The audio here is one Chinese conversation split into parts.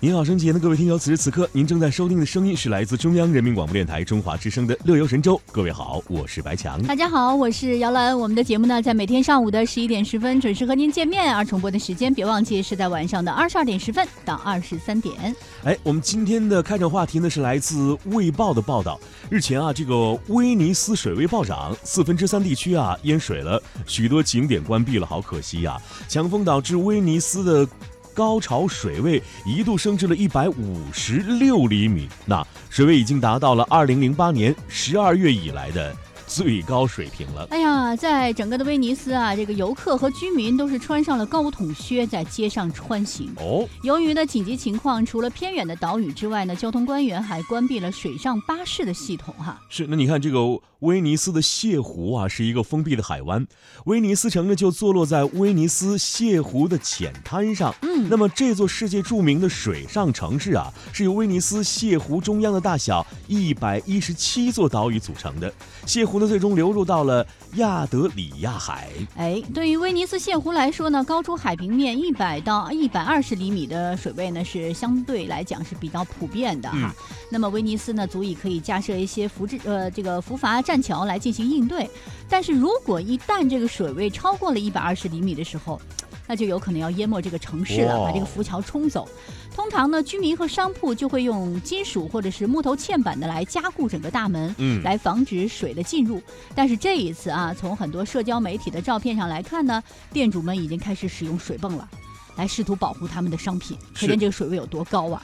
您好，升级的各位听友，此时此刻您正在收听的声音是来自中央人民广播电台中华之声的《乐游神州》。各位好，我是白强。大家好，我是姚兰。我们的节目呢，在每天上午的十一点十分准时和您见面，而重播的时间别忘记是在晚上的二十二点十分到二十三点。哎，我们今天的开场话题呢是来自《卫报》的报道。日前啊，这个威尼斯水位暴涨，四分之三地区啊淹水了，许多景点关闭了，好可惜呀！强风导致威尼斯的。高潮水位一度升至了一百五十六厘米，那水位已经达到了二零零八年十二月以来的。最高水平了。哎呀，在整个的威尼斯啊，这个游客和居民都是穿上了高筒靴在街上穿行。哦，由于呢紧急情况，除了偏远的岛屿之外呢，交通官员还关闭了水上巴士的系统。哈，是。那你看这个威尼斯的泻湖啊，是一个封闭的海湾。威尼斯城呢就坐落在威尼斯泻湖的浅滩上。嗯，那么这座世界著名的水上城市啊，是由威尼斯泻湖中央的大小一百一十七座岛屿组成的。泻湖。呢最终流入到了亚德里亚海。哎，对于威尼斯泻湖来说呢，高出海平面一百到一百二十厘米的水位呢，是相对来讲是比较普遍的哈。那么威尼斯呢，足以可以架设一些浮质呃这个浮筏栈桥来进行应对。但是如果一旦这个水位超过了一百二十厘米的时候，那就有可能要淹没这个城市了，把这个浮桥冲走。通常呢，居民和商铺就会用金属或者是木头嵌板的来加固整个大门，嗯，来防止水的进入。但是这一次啊，从很多社交媒体的照片上来看呢，店主们已经开始使用水泵了，来试图保护他们的商品。可见这个水位有多高啊！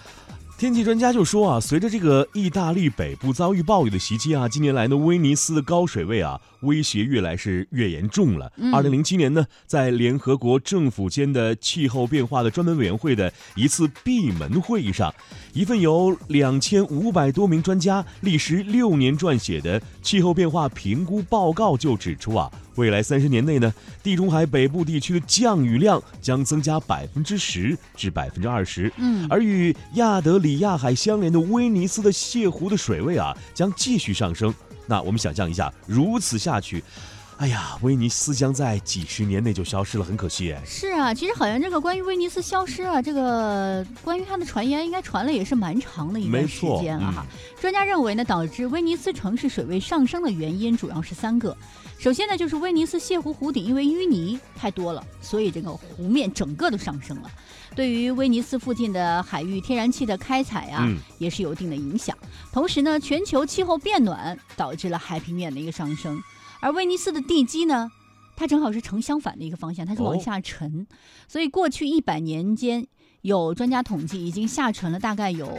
天气专家就说啊，随着这个意大利北部遭遇暴雨的袭击啊，近年来呢，威尼斯的高水位啊，威胁越来是越严重了。二零零七年呢，在联合国政府间的气候变化的专门委员会的一次闭门会议上，一份由两千五百多名专家历时六年撰写的气候变化评估报告就指出啊。未来三十年内呢，地中海北部地区的降雨量将增加百分之十至百分之二十。嗯，而与亚德里亚海相连的威尼斯的泻湖的水位啊，将继续上升。那我们想象一下，如此下去。哎呀，威尼斯将在几十年内就消失了，很可惜哎。是啊，其实好像这个关于威尼斯消失啊，这个关于它的传言应该传了也是蛮长的一段时间了哈。专家认为呢，导致威尼斯城市水位上升的原因主要是三个。首先呢，就是威尼斯泻湖湖底因为淤泥太多了，所以这个湖面整个都上升了，对于威尼斯附近的海域天然气的开采啊，也是有一定的影响。同时呢，全球气候变暖导致了海平面的一个上升。而威尼斯的地基呢，它正好是呈相反的一个方向，它是往下沉，所以过去一百年间，有专家统计，已经下沉了大概有。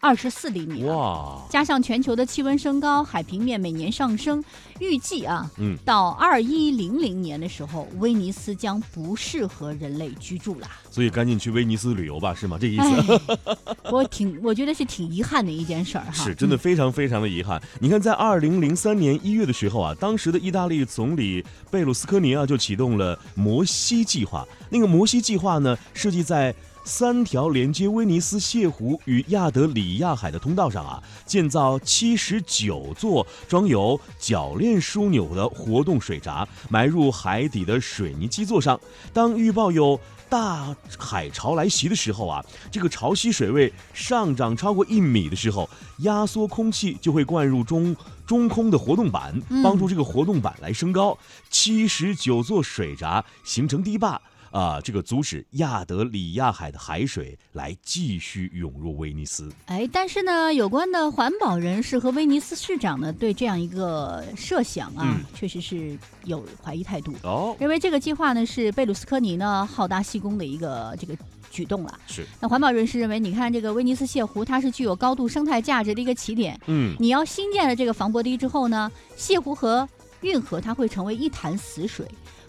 二十四厘米哇！加上全球的气温升高，海平面每年上升，预计啊，嗯，到二一零零年的时候，威尼斯将不适合人类居住了。所以赶紧去威尼斯旅游吧，是吗？这个意思。我挺，我觉得是挺遗憾的一件事儿哈。是真的非常非常的遗憾。你看，在二零零三年一月的时候啊，当时的意大利总理贝鲁斯科尼啊就启动了摩西计划。那个摩西计划呢，设计在。三条连接威尼斯泻湖与亚德里亚海的通道上啊，建造七十九座装有铰链枢纽的活动水闸，埋入海底的水泥基座上。当预报有大海潮来袭的时候啊，这个潮汐水位上涨超过一米的时候，压缩空气就会灌入中中空的活动板，帮助这个活动板来升高。七十九座水闸形成堤坝。啊，这个阻止亚德里亚海的海水来继续涌入威尼斯。哎，但是呢，有关的环保人士和威尼斯市长呢，对这样一个设想啊，确实是有怀疑态度。哦，认为这个计划呢是贝鲁斯科尼呢好大喜功的一个这个举动了。是。那环保人士认为，你看这个威尼斯泻湖，它是具有高度生态价值的一个起点。嗯。你要新建了这个防波堤之后呢，泻湖和运河它会成为一潭死水。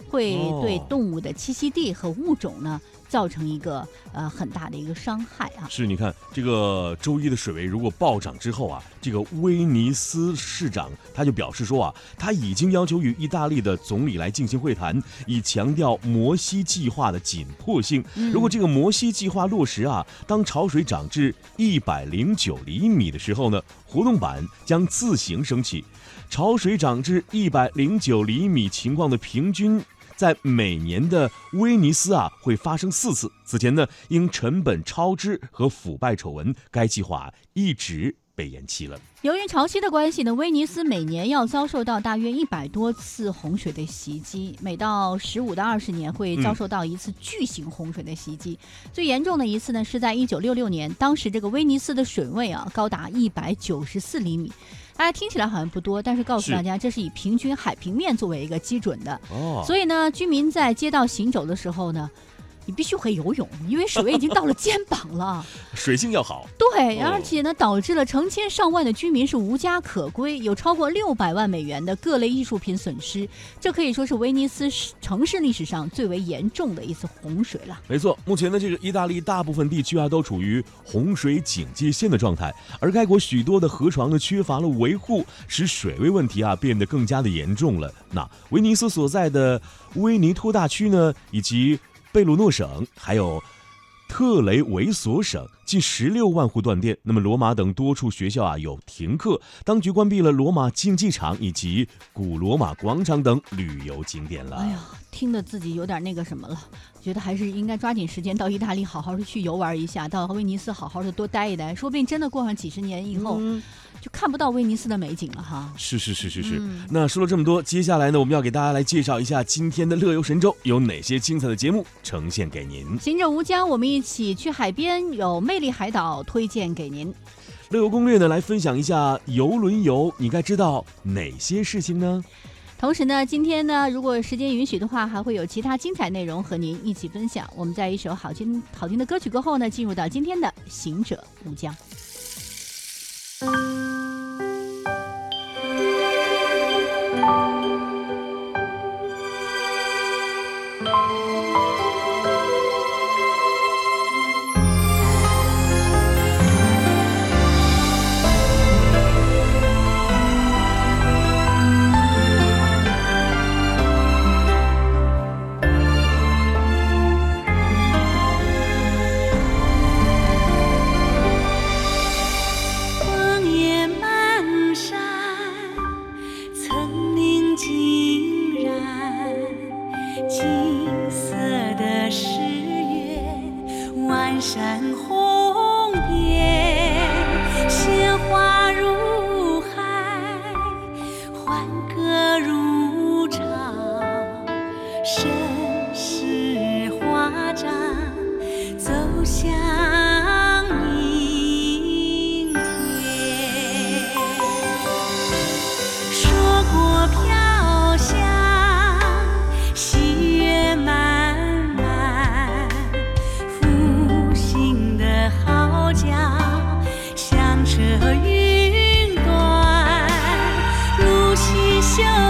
会对动物的栖息地和物种呢造成一个呃很大的一个伤害啊！是，你看这个周一的水位如果暴涨之后啊，这个威尼斯市长他就表示说啊，他已经要求与意大利的总理来进行会谈，以强调摩西计划的紧迫性。如果这个摩西计划落实啊，当潮水涨至一百零九厘米的时候呢，活动板将自行升起；潮水涨至一百零九厘米情况的平均。在每年的威尼斯啊会发生四次。此前呢，因成本超支和腐败丑闻，该计划一直。被延期了。由于潮汐的关系呢，威尼斯每年要遭受到大约一百多次洪水的袭击，每到十五到二十年会遭受到一次巨型洪水的袭击。最严重的一次呢，是在一九六六年，当时这个威尼斯的水位啊高达一百九十四厘米。大家听起来好像不多，但是告诉大家，这是以平均海平面作为一个基准的。哦，所以呢，居民在街道行走的时候呢。你必须会游泳，因为水位已经到了肩膀了。水性要好。对，而且呢，导致了成千上万的居民是无家可归，有超过六百万美元的各类艺术品损失。这可以说是威尼斯城市历史上最为严重的一次洪水了。没错，目前呢，这个意大利大部分地区啊都处于洪水警戒线的状态，而该国许多的河床呢缺乏了维护，使水位问题啊变得更加的严重了。那威尼斯所在的威尼托大区呢，以及贝鲁诺省还有特雷维索省近十六万户断电，那么罗马等多处学校啊有停课，当局关闭了罗马竞技场以及古罗马广场等旅游景点了。听得自己有点那个什么了，觉得还是应该抓紧时间到意大利好好的去游玩一下，到威尼斯好好的多待一待，说不定真的过上几十年以后。就看不到威尼斯的美景了哈。是是是是是。那说了这么多，接下来呢，我们要给大家来介绍一下今天的乐游神州有哪些精彩的节目呈现给您。行者无疆，我们一起去海边，有魅力海岛推荐给您。乐游攻略呢，来分享一下游轮游，你该知道哪些事情呢？同时呢，今天呢，如果时间允许的话，还会有其他精彩内容和您一起分享。我们在一首好听好听的歌曲过后呢，进入到今天的行者无疆。show.